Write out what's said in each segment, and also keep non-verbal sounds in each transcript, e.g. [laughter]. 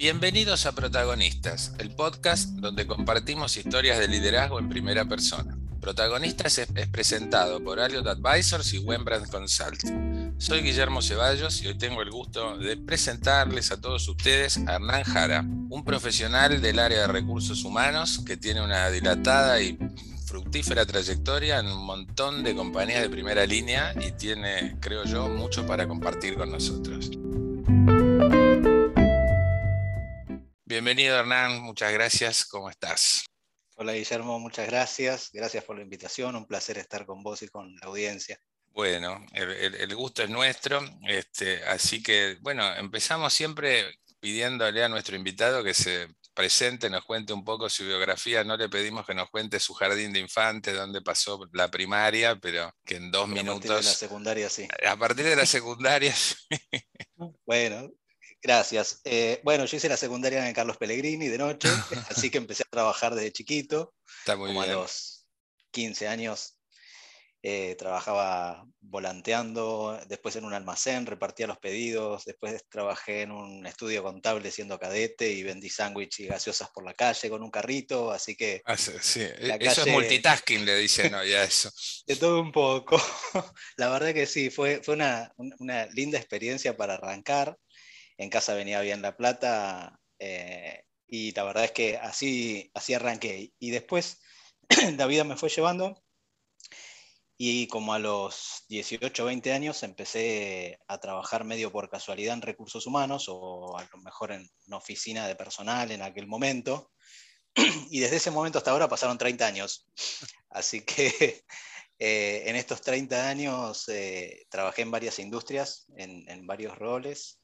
Bienvenidos a Protagonistas, el podcast donde compartimos historias de liderazgo en primera persona. Protagonistas es, presentado por Aliot Advisors y Wembrandt Consulting. Soy Guillermo Ceballos y hoy tengo el gusto de presentarles a todos ustedes a Hernán Jara, un profesional del área de recursos humanos que tiene una dilatada y fructífera trayectoria en un montón de compañías de primera línea y tiene, creo yo, mucho para compartir con nosotros. Bienvenido Hernán, muchas gracias, ¿cómo estás? Hola Guillermo, muchas gracias, gracias por la invitación, un placer estar con vos y con la audiencia. Bueno, el, gusto es nuestro, este, así que bueno, empezamos siempre pidiéndole a nuestro invitado que se presente, nos cuente un poco su biografía. No le pedimos que nos cuente su jardín de infantes, dónde pasó la primaria, pero que en dos minutos. A partir de la secundaria, sí. A partir de la secundaria, [laughs] sí. Bueno, Gracias. Eh, bueno, yo hice la secundaria en Carlos Pellegrini de noche, [laughs] así que empecé a trabajar desde chiquito. Está muy como bien. a los 15 años eh, trabajaba volanteando, después en un almacén, repartía los pedidos, después trabajé en un estudio contable siendo cadete y vendí sándwich y gaseosas por la calle con un carrito, así que... Ah, sí, e, Eso es multitasking, le dicen [laughs] hoy a eso. De todo un poco. [laughs] La verdad que sí, fue, fue una, una linda experiencia para arrancar en casa venía bien la plata eh, y la verdad es que así, así arranqué. Y después [clears throat] la vida me fue llevando y como a los 18 o 20 años empecé a trabajar medio por casualidad en recursos humanos o a lo mejor en una oficina de personal en aquel momento. [clears throat] Y desde ese momento hasta ahora pasaron 30 años. Así que [laughs] eh, en estos 30 años eh, trabajé en varias industrias, en varios roles.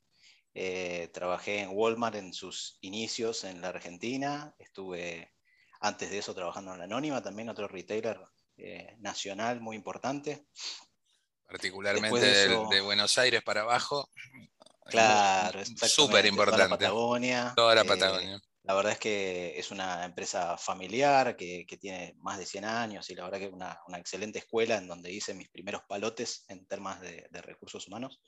Eh, trabajé en Walmart en sus inicios en la Argentina. Estuve antes de eso trabajando en la Anónima, también otro retailer eh, nacional muy importante. Particularmente de, Buenos Aires para abajo. Claro, [laughs] súper importante. Toda la Patagonia. Toda la eh, Patagonia. la verdad es que es una empresa familiar que, tiene más de 100 años y la verdad que es una, una, excelente escuela en donde hice mis primeros palotes en temas de, de recursos humanos.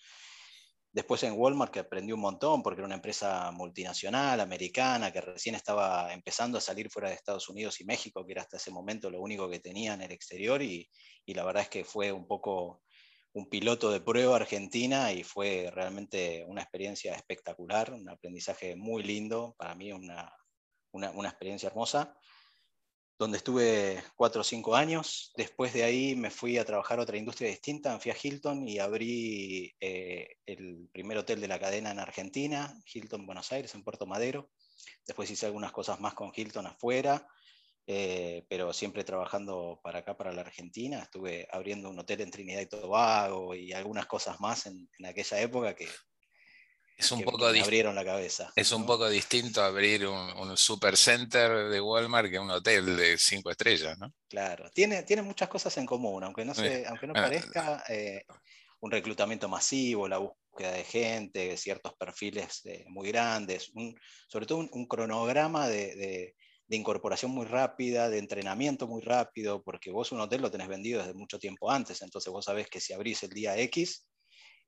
Después en Walmart, que aprendí un montón, porque era una empresa multinacional, americana, que recién estaba empezando a salir fuera de Estados Unidos y México, que era hasta ese momento lo único que tenía en el exterior, y, la verdad es que fue un poco un piloto de prueba argentina y fue realmente una experiencia espectacular, un aprendizaje muy lindo, para mí una, una experiencia hermosa donde estuve cuatro o cinco años. Después de ahí me fui a trabajar a otra industria distinta, me fui Hilton y abrí eh, el primer hotel de la cadena en Argentina, Hilton Buenos Aires, en Puerto Madero. Después hice algunas cosas más con Hilton afuera, eh, pero siempre trabajando para acá, para la Argentina. Estuve abriendo un hotel en Trinidad y Tobago y algunas cosas más en aquella época que, es un poco abrieron la cabeza. Es un poco distinto abrir un, un supercenter de Walmart que un hotel de cinco estrellas, ¿no? Claro, tiene, tiene muchas cosas en común, aunque no, se, aunque no parezca, eh, un reclutamiento masivo, la búsqueda de gente, ciertos perfiles eh, muy grandes, sobre todo un, cronograma de, de, de, incorporación muy rápida, de entrenamiento muy rápido, porque vos un hotel lo tenés vendido desde mucho tiempo antes, entonces vos sabés que si abrís el día X,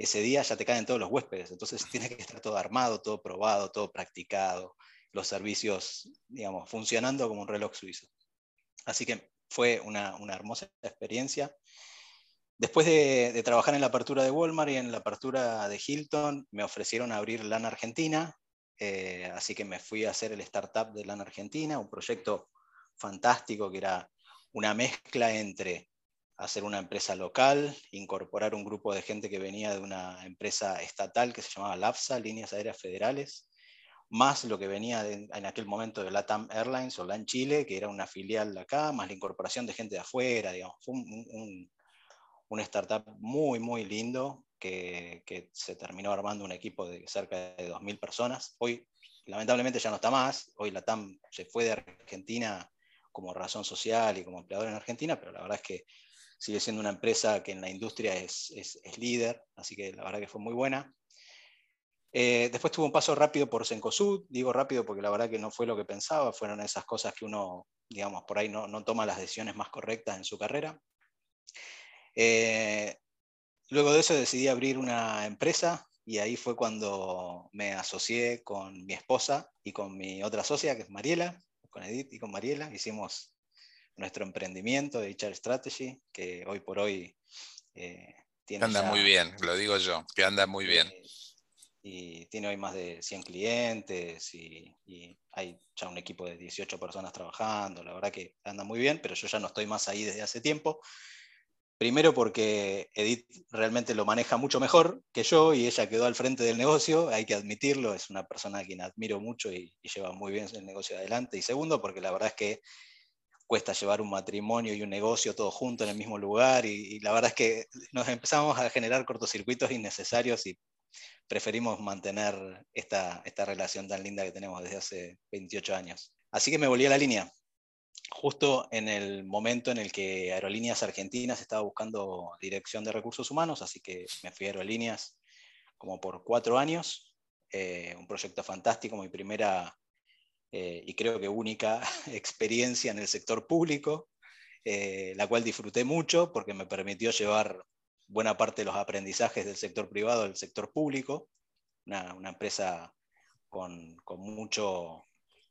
ese día ya te caen todos los huéspedes, entonces tiene que estar todo armado, todo probado, todo practicado, los servicios, digamos, funcionando como un reloj suizo. Así que fue una, hermosa experiencia. Después de, trabajar en la apertura de Walmart y en la apertura de Hilton, me ofrecieron abrir LAN Argentina, eh, así que me fui a hacer el startup de LAN Argentina, un proyecto fantástico que era una mezcla entre hacer una empresa local, incorporar un grupo de gente que venía de una empresa estatal que se llamaba LAFSA, Líneas Aéreas Federales, más lo que venía en aquel momento de LATAM Airlines o LAN Chile, que era una filial de acá, más la incorporación de gente de afuera, digamos. Fue un, un, startup muy, muy lindo que, que, se terminó armando un equipo de cerca de 2.000 personas. Hoy, lamentablemente, ya no está más. Hoy LATAM se fue de Argentina como razón social y como empleador en Argentina, pero la verdad es que sigue siendo una empresa que en la industria es, es, líder, así que la verdad que fue muy buena. Eh, después tuvo un paso rápido por Sencosud, digo rápido porque la verdad que no fue lo que pensaba, fueron esas cosas que uno, digamos, por ahí no, no toma las decisiones más correctas en su carrera. Eh, luego de eso decidí abrir una empresa y ahí fue cuando me asocié con mi esposa y con mi otra socia, que es Mariela, con Edith y con Mariela. Hicimos nuestro emprendimiento de HR Strategy, que hoy por hoy eh, tiene... Anda muy bien, lo digo yo, que anda muy bien. Eh, y tiene hoy más de 100 clientes y, hay ya un equipo de 18 personas trabajando. La verdad que anda muy bien, pero yo ya no estoy más ahí desde hace tiempo. Primero porque Edith realmente lo maneja mucho mejor que yo y ella quedó al frente del negocio, hay que admitirlo, es una persona a quien admiro mucho y, lleva muy bien el negocio adelante. Y segundo porque la verdad es que cuesta llevar un matrimonio y un negocio todo junto en el mismo lugar y, y la verdad es que nos empezamos a generar cortocircuitos innecesarios y preferimos mantener esta, esta relación tan linda que tenemos desde hace 28 años. Así que me volví a la línea, justo en el momento en el que Aerolíneas Argentinas estaba buscando dirección de recursos humanos, así que me fui a Aerolíneas como por cuatro años, eh, un proyecto fantástico, mi primera eh, y creo que única [laughs] experiencia en el sector público, eh, la cual disfruté mucho porque me permitió llevar buena parte de los aprendizajes del sector privado al sector público, una, empresa con, mucho,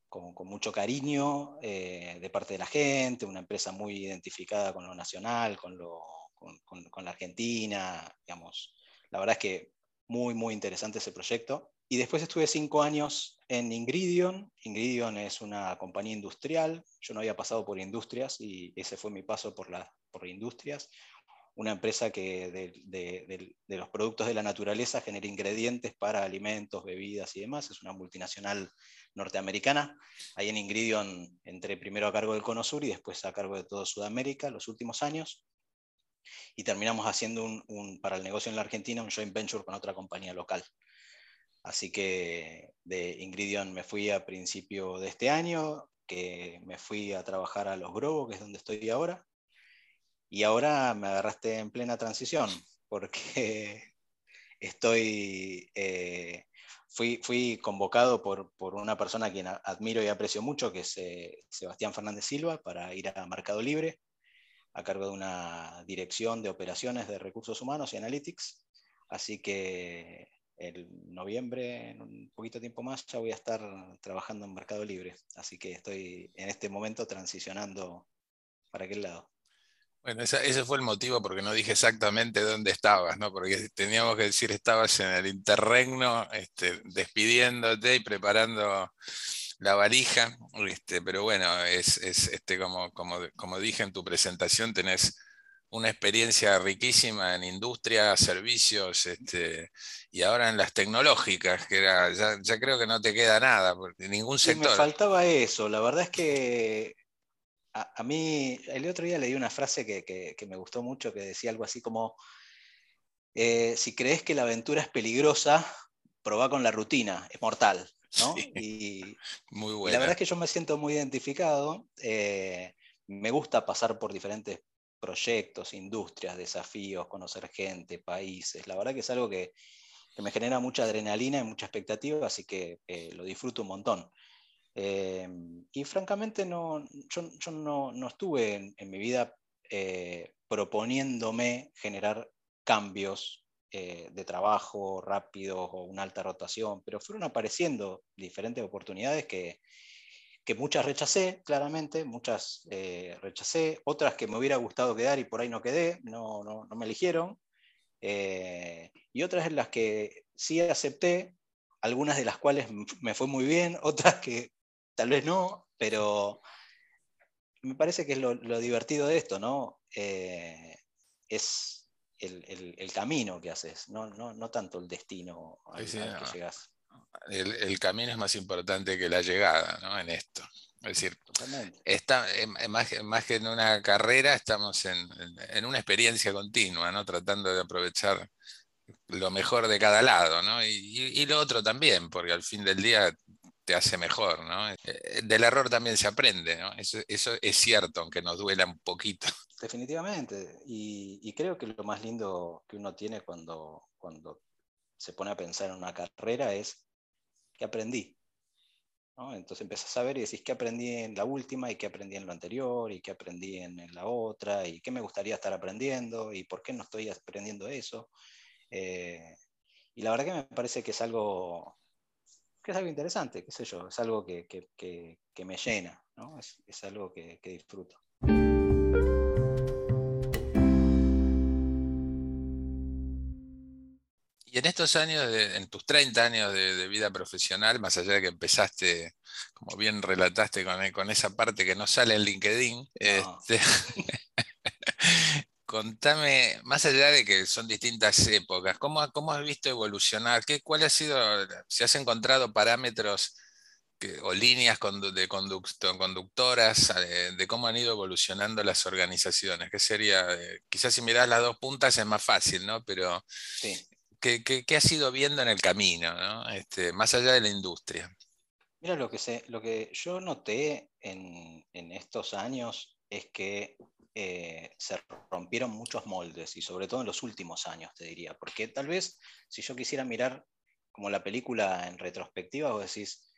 con, mucho cariño eh, de parte de la gente, una empresa muy identificada con lo nacional, con, lo, con, la Argentina, digamos. La verdad es que muy, muy interesante ese proyecto. Y después estuve cinco años en Ingridion. Ingridion es una compañía industrial. Yo no había pasado por industrias y ese fue mi paso por, la, por industrias una empresa que de, los productos de la naturaleza genera ingredientes para alimentos, bebidas y demás. Es una multinacional norteamericana. Ahí en Ingridion entré primero a cargo del Cono Sur y después a cargo de todo Sudamérica los últimos años. Y terminamos haciendo un, para el negocio en la Argentina un joint venture con otra compañía local. Así que de Ingridion me fui a principio de este año, que me fui a trabajar a Los Grobos, que es donde estoy ahora, y ahora me agarraste en plena transición, porque [laughs] estoy, eh, fui, fui, convocado por, por, una persona a quien admiro y aprecio mucho, que es eh, Sebastián Fernández Silva, para ir a Mercado Libre, a cargo de una dirección de operaciones de recursos humanos y analytics. Así que el noviembre, en un poquito tiempo más, ya voy a estar trabajando en Mercado Libre. Así que estoy en este momento transicionando para aquel lado. Bueno, ese fue el motivo porque no dije exactamente dónde estabas, ¿no? Porque teníamos que decir estabas en el interregno, este, despidiéndote y preparando la valija, este, pero bueno, es, este, como, como, como, dije en tu presentación, tenés una experiencia riquísima en industria, servicios, este, y ahora en las tecnológicas, que era, ya, ya creo que no te queda nada, porque ningún sector. me faltaba eso, la verdad es que a, mí, el otro día leí una frase que, me gustó mucho, que decía algo así como, eh, si crees que la aventura es peligrosa, probá con la rutina, es mortal. [laughs] y, muy buena. la verdad es que yo me siento muy identificado. Eh, me gusta pasar por diferentes proyectos, industrias, desafíos, conocer gente, países. La verdad que es algo que, me genera mucha adrenalina y mucha expectativa, así que eh, lo disfruto un montón. Em, y francamente no, yo, no, estuve en, mi vida eh, proponiéndome generar cambios eh, de trabajo rápidos o una alta rotación, pero fueron apareciendo diferentes oportunidades que, que muchas rechacé, claramente, muchas eh, rechacé, otras que me hubiera gustado quedar y por ahí no quedé, no, no, no me eligieron, y otras en las que sí acepté, algunas de las cuales me fue muy bien, [laughs] otras que tal vez no, pero me parece que es lo, divertido de esto, ¿no? Eh, es el, camino que haces, no, tanto el destino al, que llegas. El, camino es más importante que la llegada, ¿no? En esto. Es decir, está, más, más, que en una carrera, estamos en, una experiencia continua, ¿no? Tratando de aprovechar lo mejor de cada lado, ¿no? Y, y, lo otro también, porque al fin del día te hace mejor, ¿no? Eh, del error también se aprende, ¿no? Eso, es cierto, aunque nos duela un poquito. Definitivamente, y, creo que lo más lindo que uno tiene cuando, cuando se pone a pensar en una carrera es que aprendí. ¿no? Entonces empiezas a ver y decís qué aprendí en la última y qué aprendí en lo anterior y qué aprendí en, la otra y qué me gustaría estar aprendiendo y por qué no estoy aprendiendo eso. Eh, Y la verdad que me parece que es algo, que es algo interesante, qué sé yo, es algo que, me llena, ¿no? es, algo que disfruto. Y en estos años, en tus 30 años de, vida profesional, más allá de que empezaste, como bien relataste, con, esa parte que no sale en LinkedIn, este, [laughs] contame, más allá de que son distintas épocas, ¿cómo, cómo has visto evolucionar? ¿Qué, ¿Cuál ha sido, si has encontrado parámetros o líneas de conductoras eh, de cómo han ido evolucionando las organizaciones? ¿Qué sería? Eh, quizás si miras las dos puntas es más fácil, ¿no? Pero sí. ¿Qué, has ido viendo en el camino, este, más allá de la industria? Mira, lo que, sé, lo que yo noté en, estos años es que eh, se rompieron muchos moldes y sobre todo en los últimos años, te diría, porque tal vez si yo quisiera mirar como la película en retrospectiva, vos decís,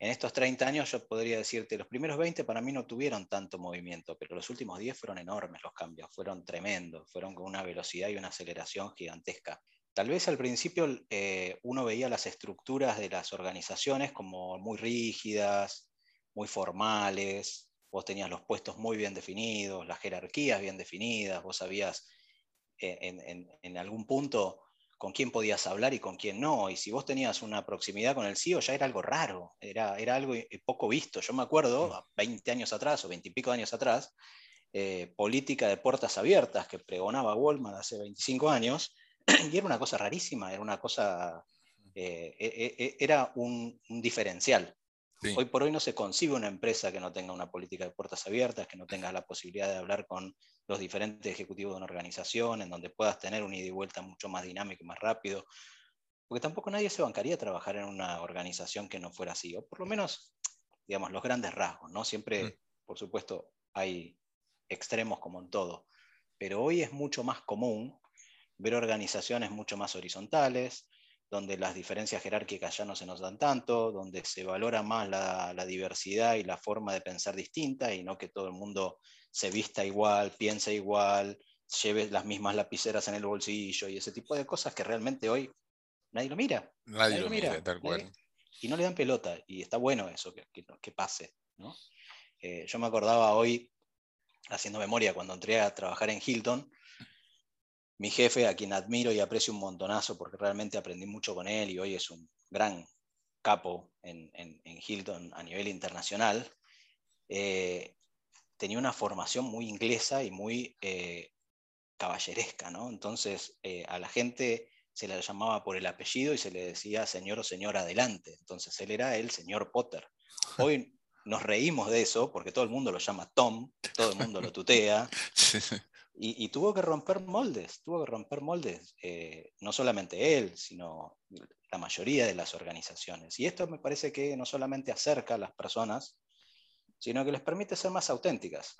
en estos 30 años yo podría decirte, los primeros 20 para mí no tuvieron tanto movimiento, pero los últimos 10 fueron enormes los cambios, fueron tremendos, fueron con una velocidad y una aceleración gigantesca. Tal vez al principio eh, uno veía las estructuras de las organizaciones como muy rígidas, muy formales, vos tenías los puestos muy bien definidos, las jerarquías bien definidas, vos sabías eh, en, algún punto con quién podías hablar y con quién no, y si vos tenías una proximidad con el CEO ya era algo raro, era, era algo poco visto. Yo me acuerdo, 20 años atrás o 20 y pico años atrás, eh, política de puertas abiertas que pregonaba Walmart hace 25 años, y era una cosa rarísima, era una cosa, eh, eh, eh, era un, diferencial. Hoy por hoy no se concibe una empresa que no tenga una política de puertas abiertas, que no tenga la posibilidad de hablar con los diferentes ejecutivos de una organización, en donde puedas tener un ida y vuelta mucho más dinámico y más rápido. Porque tampoco nadie se bancaría a trabajar en una organización que no fuera así, o por lo menos, digamos, los grandes rasgos, ¿no? Siempre, mm. por supuesto, hay extremos como en todo, pero hoy es mucho más común ver organizaciones mucho más horizontales, donde las diferencias jerárquicas ya no se nos dan tanto, donde se valora más la, diversidad y la forma de pensar distinta y no que todo el mundo se vista igual, piense igual, lleve las mismas lapiceras en el bolsillo y ese tipo de cosas que realmente hoy nadie lo mira. Nadie, lo mira, tal cual. y no le dan pelota y está bueno eso que, que, pase. Eh, yo me acordaba hoy, haciendo memoria, cuando entré a trabajar en Hilton, mi jefe, a quien admiro y aprecio un montonazo porque realmente aprendí mucho con él y hoy es un gran capo en, Hilton a nivel internacional, eh, tenía una formación muy inglesa y muy eh, caballeresca, ¿no? Entonces eh, a la gente se le llamaba por el apellido y se le decía señor o señora adelante. Entonces él era el señor Potter. Hoy nos reímos de eso porque todo el mundo lo llama Tom, todo el mundo lo tutea. [laughs] Y, tuvo que romper moldes, tuvo que romper moldes, eh, no solamente él, sino la mayoría de las organizaciones. Y esto me parece que no solamente acerca a las personas, sino que les permite ser más auténticas.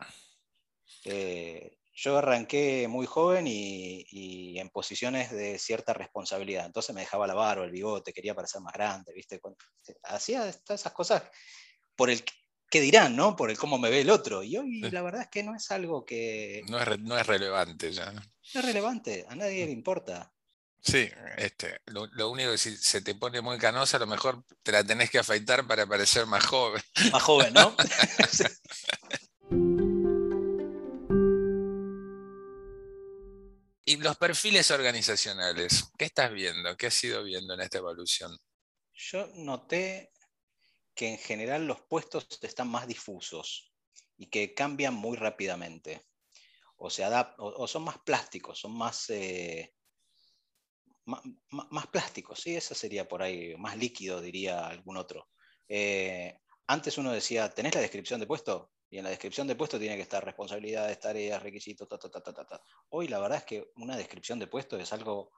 Eh, yo arranqué muy joven y, en posiciones de cierta responsabilidad, entonces me dejaba la barba, el bigote, quería parecer más grande, ¿viste? Hacía todas esas cosas por el, qué dirán, ¿no? Por el cómo me ve el otro. Y hoy la verdad es que no es algo que... No es, no es relevante ya. No es relevante, a nadie le importa. Sí, este, lo, único que si se te pone muy canosa, a lo mejor te la tenés que afeitar para parecer más joven. Más joven, ¿no? [laughs] [laughs] Y los perfiles organizacionales, ¿qué estás viendo? ¿Qué has ido viendo en esta evolución? Yo noté que en general los puestos están más difusos y que cambian muy rápidamente. O, se o, son más plásticos, son más, eh, más, plásticos, ¿sí? Esa sería por ahí, más líquido, diría algún otro. Eh, antes uno decía, ¿tenés la descripción de puesto? Y en la descripción de puesto tiene que estar responsabilidades, tareas, requisitos, ta, ta, ta, ta, ta. Hoy la verdad es que una descripción de puesto es algo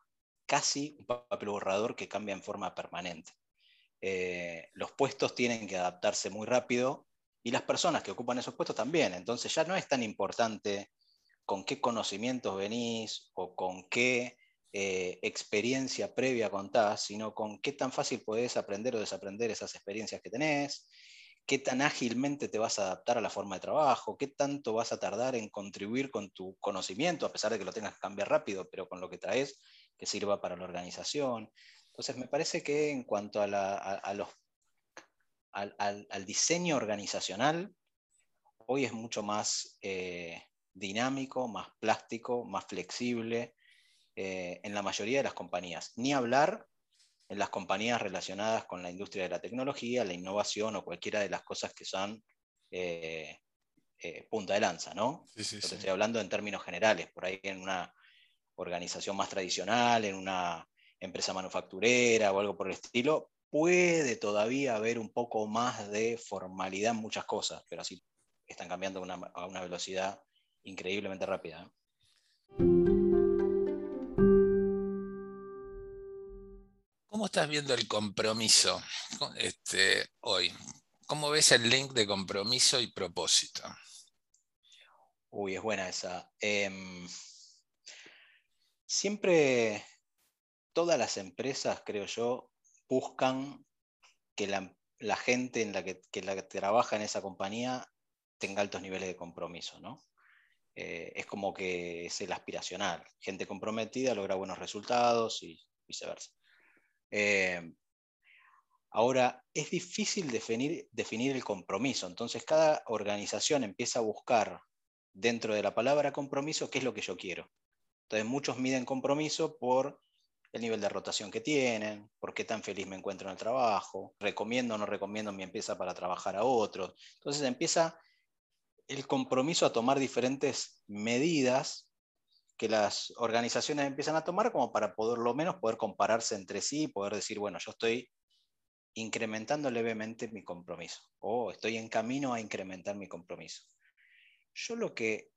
casi un papel borrador que cambia en forma permanente. Eh, los puestos tienen que adaptarse muy rápido y las personas que ocupan esos puestos también. Entonces ya no es tan importante con qué conocimientos venís o con qué eh, experiencia previa contás, sino con qué tan fácil podés aprender o desaprender esas experiencias que tenés, qué tan ágilmente te vas a adaptar a la forma de trabajo, qué tanto vas a tardar en contribuir con tu conocimiento, a pesar de que lo tengas que cambiar rápido, pero con lo que traes, que sirva para la organización. Entonces, me parece que en cuanto a, los, al, diseño organizacional, hoy es mucho más eh, dinámico, más plástico, más flexible eh, en la mayoría de las compañías. Ni hablar en las compañías relacionadas con la industria de la tecnología, la innovación o cualquiera de las cosas que son eh, punta de lanza, ¿no? Estoy hablando en términos generales, por ahí en una organización más tradicional, en una empresa manufacturera o algo por el estilo, puede todavía haber un poco más de formalidad en muchas cosas, pero así están cambiando a una velocidad increíblemente rápida. ¿eh? ¿Cómo estás viendo el compromiso este, hoy? ¿Cómo ves el link de compromiso y propósito? Uy, es buena esa. Em, siempre todas las empresas, creo yo, buscan que la, gente en la que, trabaja en esa compañía tenga altos niveles de compromiso, ¿no? Eh, es como que es el aspiracional. Gente comprometida logra buenos resultados y viceversa. Eh, ahora, es difícil definir, definir el compromiso, entonces cada organización empieza a buscar dentro de la palabra compromiso qué es lo que yo quiero. Entonces muchos miden compromiso por el nivel de rotación que tienen, por qué tan feliz me encuentro en el trabajo, recomiendo o no recomiendo mi empresa para trabajar a otros. Entonces empieza el compromiso a tomar diferentes medidas que las organizaciones empiezan a tomar como para por lo menos poder compararse entre sí y poder decir, bueno, yo estoy incrementando levemente mi compromiso o estoy en camino a incrementar mi compromiso. Yo lo que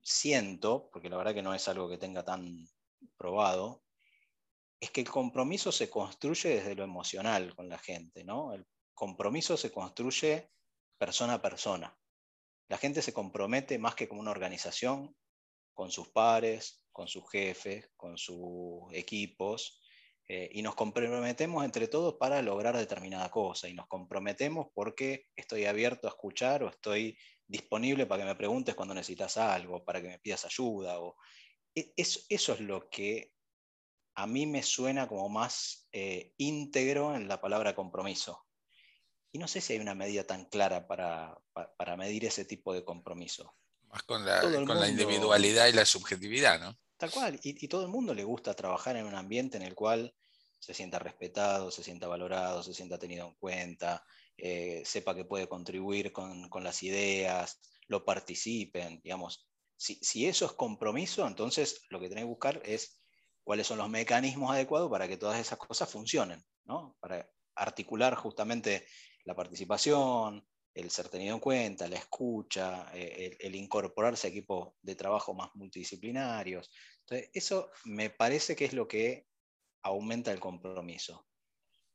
siento, porque la verdad que no es algo que tenga tan probado, es que el compromiso se construye desde lo emocional con la gente, ¿no? El compromiso se construye persona a persona. La gente se compromete más que como una organización con sus pares, con sus jefes, con sus equipos, eh, y nos comprometemos entre todos para lograr determinada cosa, y nos comprometemos porque estoy abierto a escuchar o estoy disponible para que me preguntes cuando necesitas algo, para que me pidas ayuda. O... E, eso, es lo que a mí me suena como más eh, íntegro en la palabra compromiso. Y no sé si hay una medida tan clara para, medir ese tipo de compromiso. Más con, la, con la, individualidad y la subjetividad, ¿no? Tal cual. Y, y todo el mundo le gusta trabajar en un ambiente en el cual se sienta respetado, se sienta valorado, se sienta tenido en cuenta, eh, sepa que puede contribuir con, las ideas, lo participen, digamos. Si, eso es compromiso, entonces lo que tenés que buscar es cuáles son los mecanismos adecuados para que todas esas cosas funcionen, ¿no? Para articular justamente la participación, el ser tenido en cuenta, la escucha, eh, el, incorporarse a equipos de trabajo más multidisciplinarios. Entonces, eso me parece que es lo que aumenta el compromiso.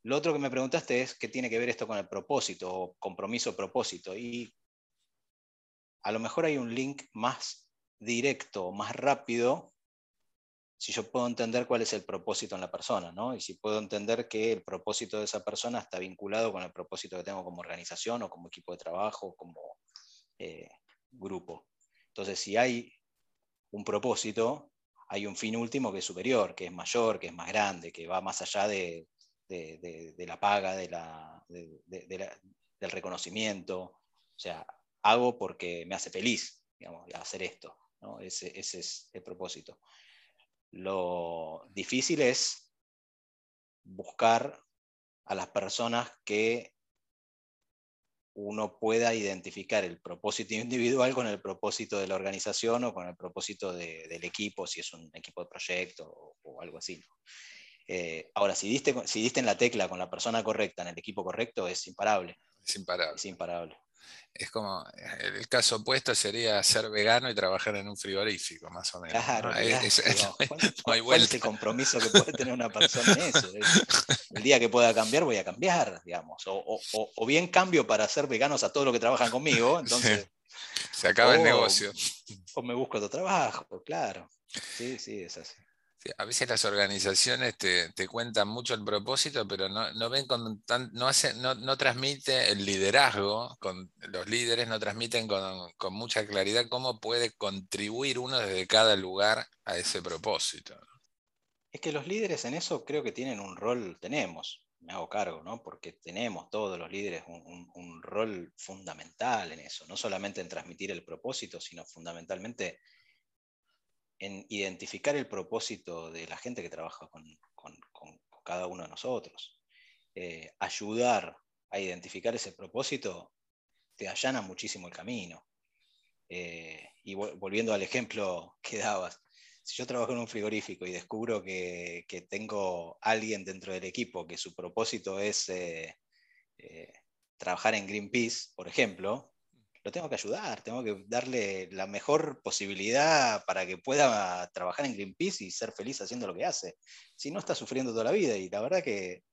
Lo otro que me preguntaste es qué tiene que ver esto con el propósito o compromiso-propósito. Y a lo mejor hay un link más directo, más rápido, si yo puedo entender cuál es el propósito en la persona, ¿no? Y si puedo entender que el propósito de esa persona está vinculado con el propósito que tengo como organización o como equipo de trabajo, como eh, grupo. Entonces, si hay un propósito, hay un fin último que es superior, que es mayor, que es más grande, que va más allá de, de, la paga, de la, del reconocimiento. O sea, hago porque me hace feliz, digamos, hacer esto. Ese, es el propósito. Lo difícil es buscar a las personas que uno pueda identificar el propósito [laughs] individual con el propósito de la organización o con el propósito del equipo, si es un equipo de proyecto o, o algo así. Eh, ahora, si diste, si diste en la tecla con la persona correcta, en el equipo correcto, es imparable. Es imparable. Es imparable. Es como, el caso opuesto sería ser vegano y trabajar en un frigorífico, más o menos. Claro, ¿cuál, es el compromiso que puede tener una persona en eso? El día que pueda cambiar, voy a cambiar, digamos. O, bien cambio para ser veganos a todos los que trabajan conmigo, [laughs] entonces... Se acaba el negocio. O me busco otro trabajo, claro. Sí, sí, es así a veces las organizaciones te, cuentan mucho el propósito, pero no, ven con no, hace, no, transmite el liderazgo, con, los líderes no transmiten con, mucha claridad cómo puede contribuir uno desde cada lugar a ese propósito. Es que los líderes en eso creo que tienen un rol, tenemos, me hago cargo, ¿no? Porque tenemos todos los líderes un, rol fundamental en eso, no solamente en transmitir el propósito, sino fundamentalmente en identificar el propósito de la gente que trabaja con, cada uno de nosotros. Eh, ayudar a identificar ese propósito te allana muchísimo el camino. Eh, y volviendo al ejemplo que dabas, si yo trabajo en un frigorífico y descubro que, tengo alguien dentro del equipo que su propósito es eh, trabajar en Greenpeace, por ejemplo, tengo que ayudar, tengo que darle la mejor posibilidad para que pueda trabajar en Greenpeace y ser feliz haciendo lo que hace. Si no, está sufriendo toda la vida y la verdad que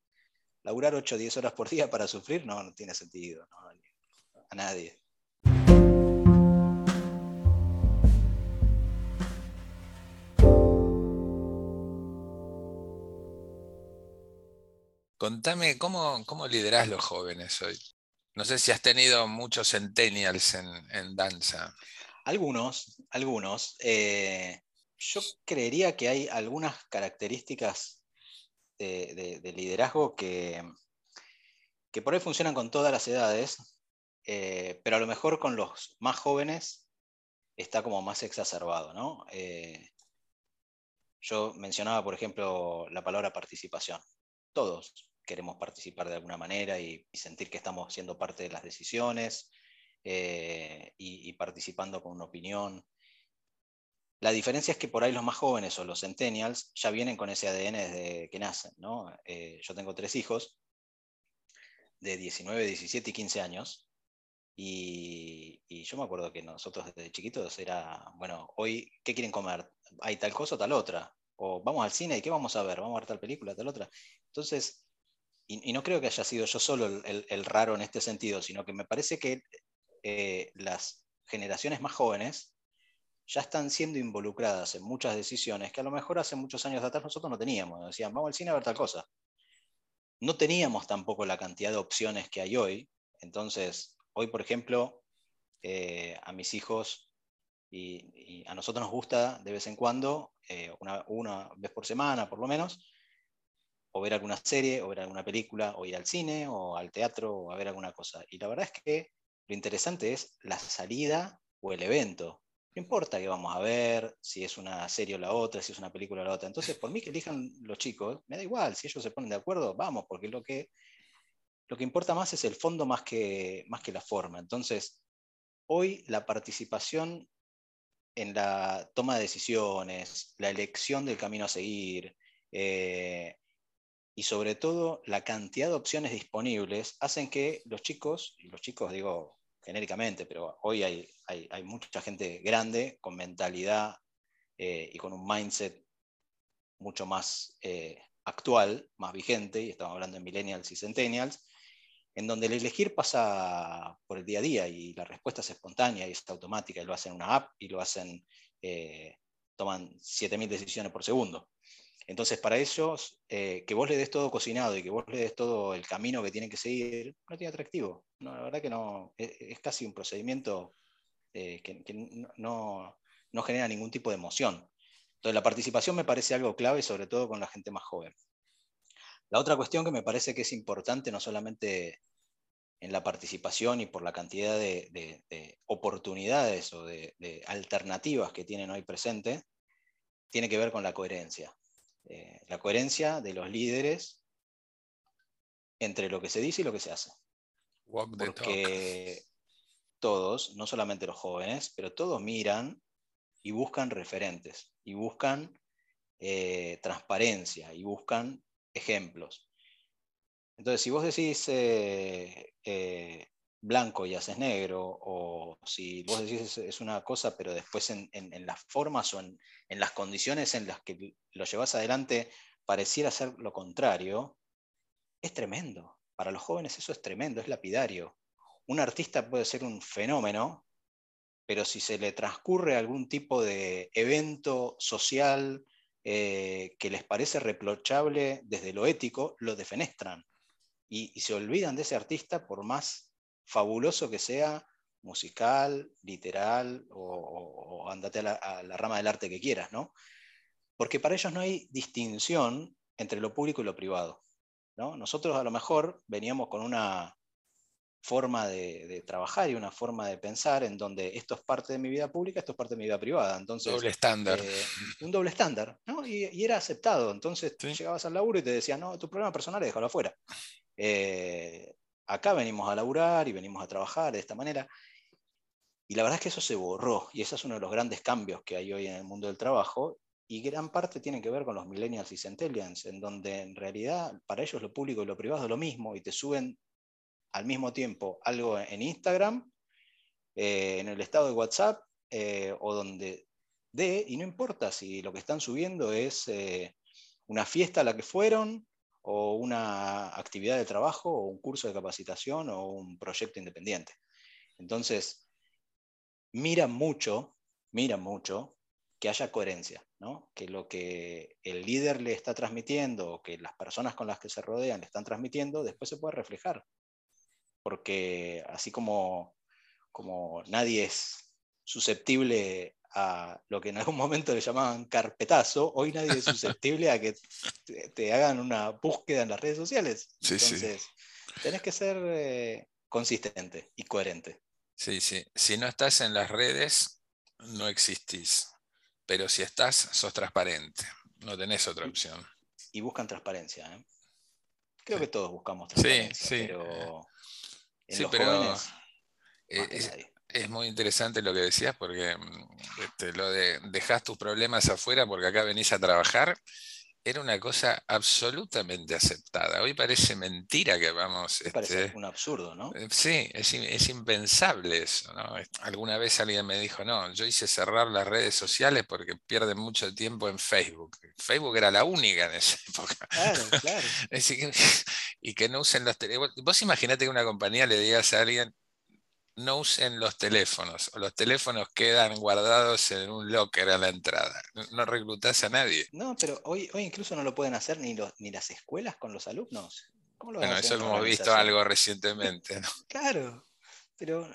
laburar 8 o 10 horas por día para sufrir no, tiene sentido a nadie. Contame, ¿cómo, cómo liderás los jóvenes hoy? No sé si has tenido muchos centennials en, danza. Algunos, algunos. Eh, yo creería que hay algunas características de, liderazgo que, que, por ahí funcionan con todas las edades, eh, pero a lo mejor con los más jóvenes está como más exacerbado, ¿no? Eh, yo mencionaba, por ejemplo, la palabra participación todos queremos participar de alguna manera y, sentir que estamos siendo parte de las decisiones eh, y, participando con una opinión. La diferencia es que por ahí los más jóvenes o los centennials ya vienen con ese ADN desde que nacen. ¿no? Eh, yo tengo tres hijos de 19, 17 y 15 años. Y, y, yo me acuerdo que nosotros desde chiquitos era, bueno, hoy, ¿qué quieren comer? ¿Hay tal cosa o tal otra? O vamos al cine y ¿qué vamos a ver? ¿Vamos a ver tal película, tal otra? Entonces, y, no creo que haya sido yo solo el, raro en este sentido, sino que me parece que eh, las generaciones más jóvenes ya están siendo involucradas en muchas decisiones que a lo mejor hace muchos años atrás nosotros no teníamos. Decían, vamos al cine a ver tal cosa. No teníamos tampoco la cantidad de opciones que hay hoy. Entonces, hoy, por ejemplo, eh, a mis hijos y, a nosotros nos gusta de vez en cuando, eh, una, una, vez por semana por lo menos, o ver alguna serie, o ver alguna película, o ir al cine, o al teatro, o a ver alguna cosa. Y la verdad es que lo interesante es la salida o el evento. No importa qué vamos a ver, si es una serie o la otra, si es una película o la otra. Entonces, por mí que elijan los chicos, me da igual, si ellos se ponen de acuerdo, vamos, porque lo que, lo que importa más es el fondo más que, más que la forma. Entonces, hoy la participación en la toma de decisiones, la elección del camino a seguir eh, y sobre todo la cantidad de opciones disponibles hacen que los chicos, y los chicos digo genéricamente, pero hoy hay, hay, mucha gente grande con mentalidad eh, y con un mindset mucho más eh, actual, más vigente, y estamos hablando de millennials y centennials, en donde el elegir pasa por el día a día y la respuesta es espontánea y es automática, y lo hacen en una app y lo hacen, eh, toman 7.000 decisiones por segundo. Entonces, para ellos, eh, que vos le des todo cocinado y que vos le des todo el camino que tienen que seguir, no tiene atractivo. No, la verdad que no, es, casi un procedimiento eh, que, no, no, genera ningún tipo de emoción. Entonces, la participación me parece algo clave, sobre todo con la gente más joven. La otra cuestión que me parece que es importante, no solamente en la participación y por la cantidad de, oportunidades o de, alternativas que tienen hoy presente, tiene que ver con la coherencia. Eh, la coherencia de los líderes entre lo que se dice y lo que se hace. Porque todos, no solamente los jóvenes, pero todos miran y buscan referentes y buscan eh, transparencia y buscan ejemplos. Entonces, si vos decís eh, eh, blanco y haces negro, o si vos decís es, una cosa, pero después en, las formas o en, las condiciones en las que lo llevas adelante pareciera ser lo contrario, es tremendo. Para los jóvenes eso es tremendo, es lapidario. Un artista puede ser un fenómeno, pero si se le transcurre algún tipo de evento social, eh, que les parece reprochable desde lo ético, lo defenestran y, se olvidan de ese artista por más fabuloso que sea, musical, literal o, andate a la, rama del arte que quieras, ¿no? porque para ellos no hay distinción entre lo público y lo privado. ¿no? Nosotros a lo mejor veníamos con una forma de, trabajar y una forma de pensar en donde esto es parte de mi vida pública, esto es parte de mi vida privada. Entonces, doble estándar. Eh, un doble estándar, ¿no? Y, era aceptado. Entonces llegabas al laburo y te decían, no, tu problema personal es dejarlo afuera. Eh, acá venimos a laburar y venimos a trabajar de esta manera. Y la verdad es que eso se borró y ese es uno de los grandes cambios que hay hoy en el mundo del trabajo y gran parte tiene que ver con los millennials y centennials, en donde en realidad para ellos lo público y lo privado es lo mismo y te suben al mismo tiempo algo en Instagram, eh, en el estado de WhatsApp eh, o donde de, y no importa si lo que están subiendo es eh, una fiesta a la que fueron o una actividad de trabajo o un curso de capacitación o un proyecto independiente. Entonces, miran mucho, miran mucho que haya coherencia, ¿no? que lo que el líder le está transmitiendo o que las personas con las que se rodean le están transmitiendo, después se puede reflejar porque así como, como nadie es susceptible a lo que en algún momento le llamaban carpetazo, hoy nadie es susceptible a que te, hagan una búsqueda en las redes sociales. Entonces, tenés que ser eh, consistente y coherente. Sí, sí. Si no estás en las redes, no existís. Pero si estás, sos transparente. No tenés otra opción. Y buscan transparencia. ¿eh? Creo que todos buscamos transparencia. Sí, sí. Pero sí, pero es, muy interesante lo que decías porque mm, este, lo de dejas tus problemas afuera porque acá venís a trabajar era una cosa absolutamente aceptada. Hoy parece mentira que vamos... Parece este, un absurdo, ¿no? Eh, sí, es, impensable eso. Alguna vez alguien me dijo, no, yo hice cerrar las redes sociales porque pierden mucho tiempo en Facebook. Facebook era la única en esa [laughs] época. Claro, claro. [laughs] [laughs] y que no usen los teléfonos. Vos imaginate que una compañía le digas a alguien, no usen los teléfonos, o los teléfonos quedan guardados en un locker a la entrada. No, reclutás a nadie. No, pero hoy, hoy incluso no lo pueden hacer ni, los, ni las escuelas con los alumnos. bueno, eso lo hemos visto algo recientemente. [laughs] claro, pero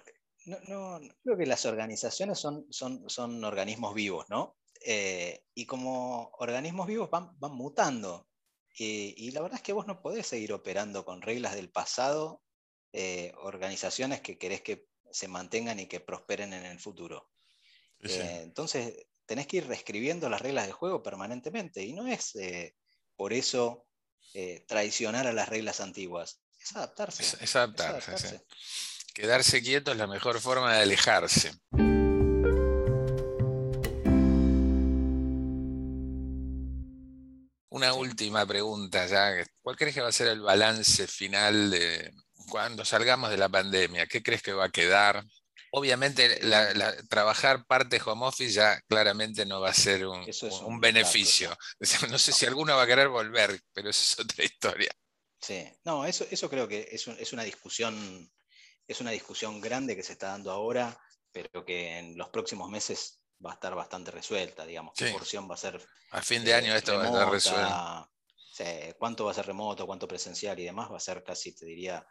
no, creo que las organizaciones son, son, son organismos vivos, ¿no? Eh, y como organismos vivos van, van mutando. y la verdad es que vos no podés seguir operando con reglas del pasado eh, organizaciones que querés que se mantengan y que prosperen en el futuro. Eh, entonces, tenés que ir reescribiendo las reglas del juego permanentemente y no es eh, por eso eh, traicionar a las reglas antiguas, es adaptarse. Es, adaptarse. Quedarse quieto es la mejor forma de alejarse. Una última pregunta ya. ¿Cuál crees que va a ser el balance final de, cuando salgamos de la pandemia? ¿Qué crees que va a quedar? Obviamente, trabajar parte home office ya claramente no va a ser un, beneficio. [laughs] No sé si alguno va a querer volver, pero eso es otra historia. Sí, no, eso, eso creo que es, una discusión, es una discusión grande que se está dando ahora, pero que en los próximos meses va a estar bastante resuelta, digamos, qué porción va a ser. A fin de año esto va a estar resuelto. cuánto va a ser remoto, cuánto presencial y demás, va a ser casi, te diría,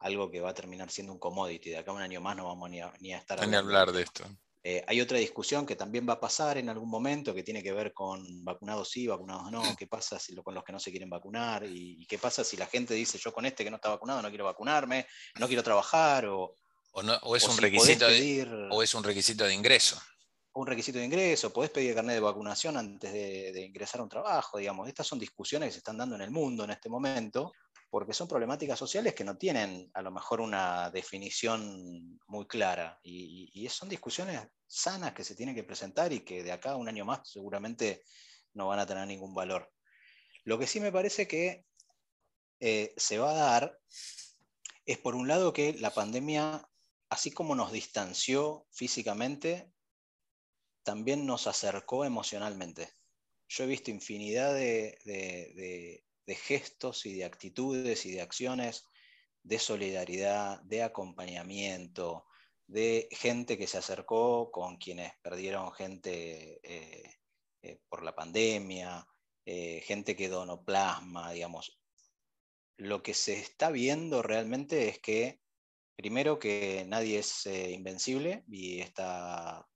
algo que va a terminar siendo un commodity. De acá a un año más no vamos ni a, ni a estar... Ni a hablar de esto. Eh, hay otra discusión que también va a pasar en algún momento que tiene que ver con vacunados sí, vacunados no, qué pasa si lo, con los que no se quieren vacunar y, qué pasa si la gente dice yo con este que no está vacunado no quiero vacunarme, no quiero trabajar o... O, es, un requisito de, o es un requisito de ingreso. Un requisito de ingreso, podés pedir carnet de vacunación antes de, de ingresar a un trabajo, digamos. Estas son discusiones que se están dando en el mundo en este momento porque son problemáticas sociales que no tienen a lo mejor una definición muy clara y, son discusiones sanas que se tienen que presentar y que de acá a un año más seguramente no van a tener ningún valor. Lo que sí me parece que eh, se va a dar es por un lado que la pandemia, así como nos distanció físicamente, también nos acercó emocionalmente. Yo he visto infinidad de, de gestos y de actitudes y de acciones de solidaridad, de acompañamiento, de gente que se acercó con quienes perdieron gente eh, eh, por la pandemia, eh, gente que donó plasma, digamos. Lo que se está viendo realmente es que, primero, que nadie es invencible y esta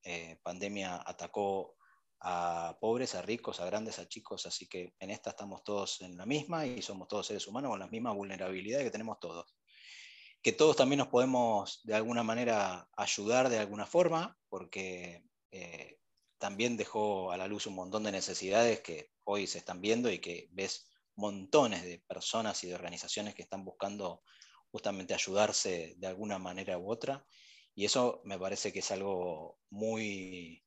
pandemia atacó a pobres, a ricos, a grandes, a chicos, así que en esta estamos todos en la misma y somos todos seres humanos con las mismas vulnerabilidades que tenemos todos. Que todos también nos podemos de alguna manera ayudar de alguna forma, porque eh, también dejó a la luz un montón de necesidades que hoy se están viendo y que ves montones de personas y de organizaciones que están buscando justamente ayudarse de alguna manera u otra. Y eso me parece que es algo muy,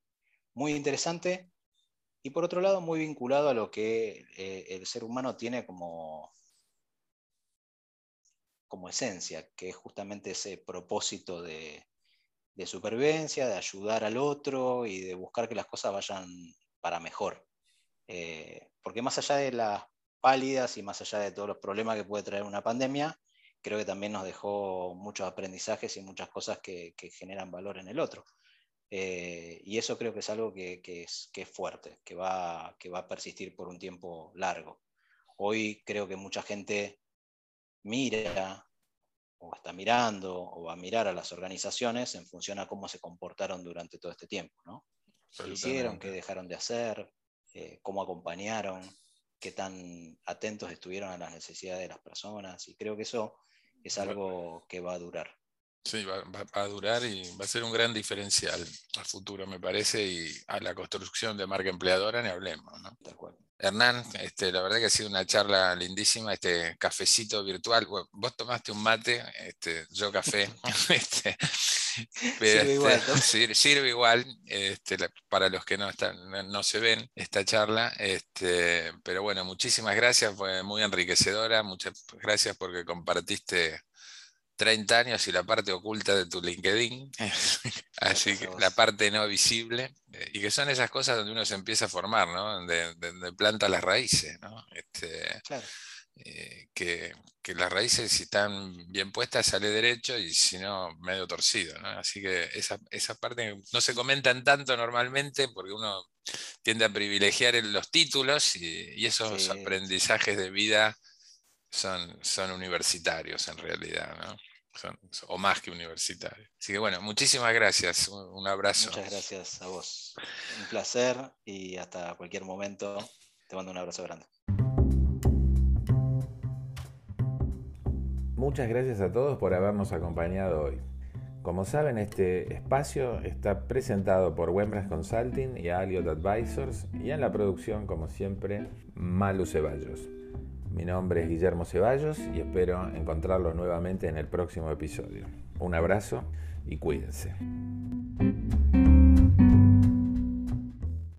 muy interesante y por otro lado muy vinculado a lo que eh, el ser humano tiene como, como esencia, que es justamente ese propósito de, supervivencia, de ayudar al otro y de buscar que las cosas vayan para mejor. Eh, porque más allá de las pálidas y más allá de todos los problemas que puede traer una pandemia, creo que también nos dejó muchos aprendizajes y muchas cosas que generan valor en el otro. Eh, y eso creo que es algo que, es, fuerte, que va, que va a persistir por un tiempo largo. Hoy creo que mucha gente mira o está mirando o va a mirar a las organizaciones en función a cómo se comportaron durante todo este tiempo, ¿no? ¿Qué hicieron? ¿Qué dejaron de hacer? Eh, ¿Cómo acompañaron? ¿Qué tan atentos estuvieron a las necesidades de las personas? Y creo que eso es algo que va a durar. Sí, va, a durar y va a ser un gran diferencial al futuro, me parece, y a la construcción de marca empleadora ni hablemos. ¿no? Hernán, este, la verdad que ha sido una charla lindísima, este cafecito virtual. vos tomaste un mate, este, yo café. [laughs] [laughs] este, sirve igual, [laughs] sirve, igual este, para los que no, están, no se ven esta charla. Este, pero bueno, muchísimas gracias, fue muy enriquecedora. Muchas gracias porque compartiste 30 años y la parte oculta de tu LinkedIn, [laughs] [laughs] así que la parte no visible, eh, y que son esas cosas donde uno se empieza a formar, ¿no? Donde, planta las raíces, ¿no? Este, eh, que, las raíces si están bien puestas sale derecho y si no medio torcido, ¿no? Así que esa, esa parte no se comentan tanto normalmente porque uno tiende a privilegiar los títulos y, esos aprendizajes de vida son, son universitarios en realidad, ¿no? O más que universitarios. Así que bueno, muchísimas gracias, un, abrazo. Muchas gracias a vos. Un placer y hasta cualquier momento te mando un abrazo grande. Muchas gracias a todos por habernos acompañado hoy. Como saben, este espacio está presentado por Wembras Consulting y Aliot Advisors y en la producción, como siempre, Malu Ceballos. Mi nombre es Guillermo Ceballos y espero encontrarlos nuevamente en el próximo episodio. Un abrazo y cuídense.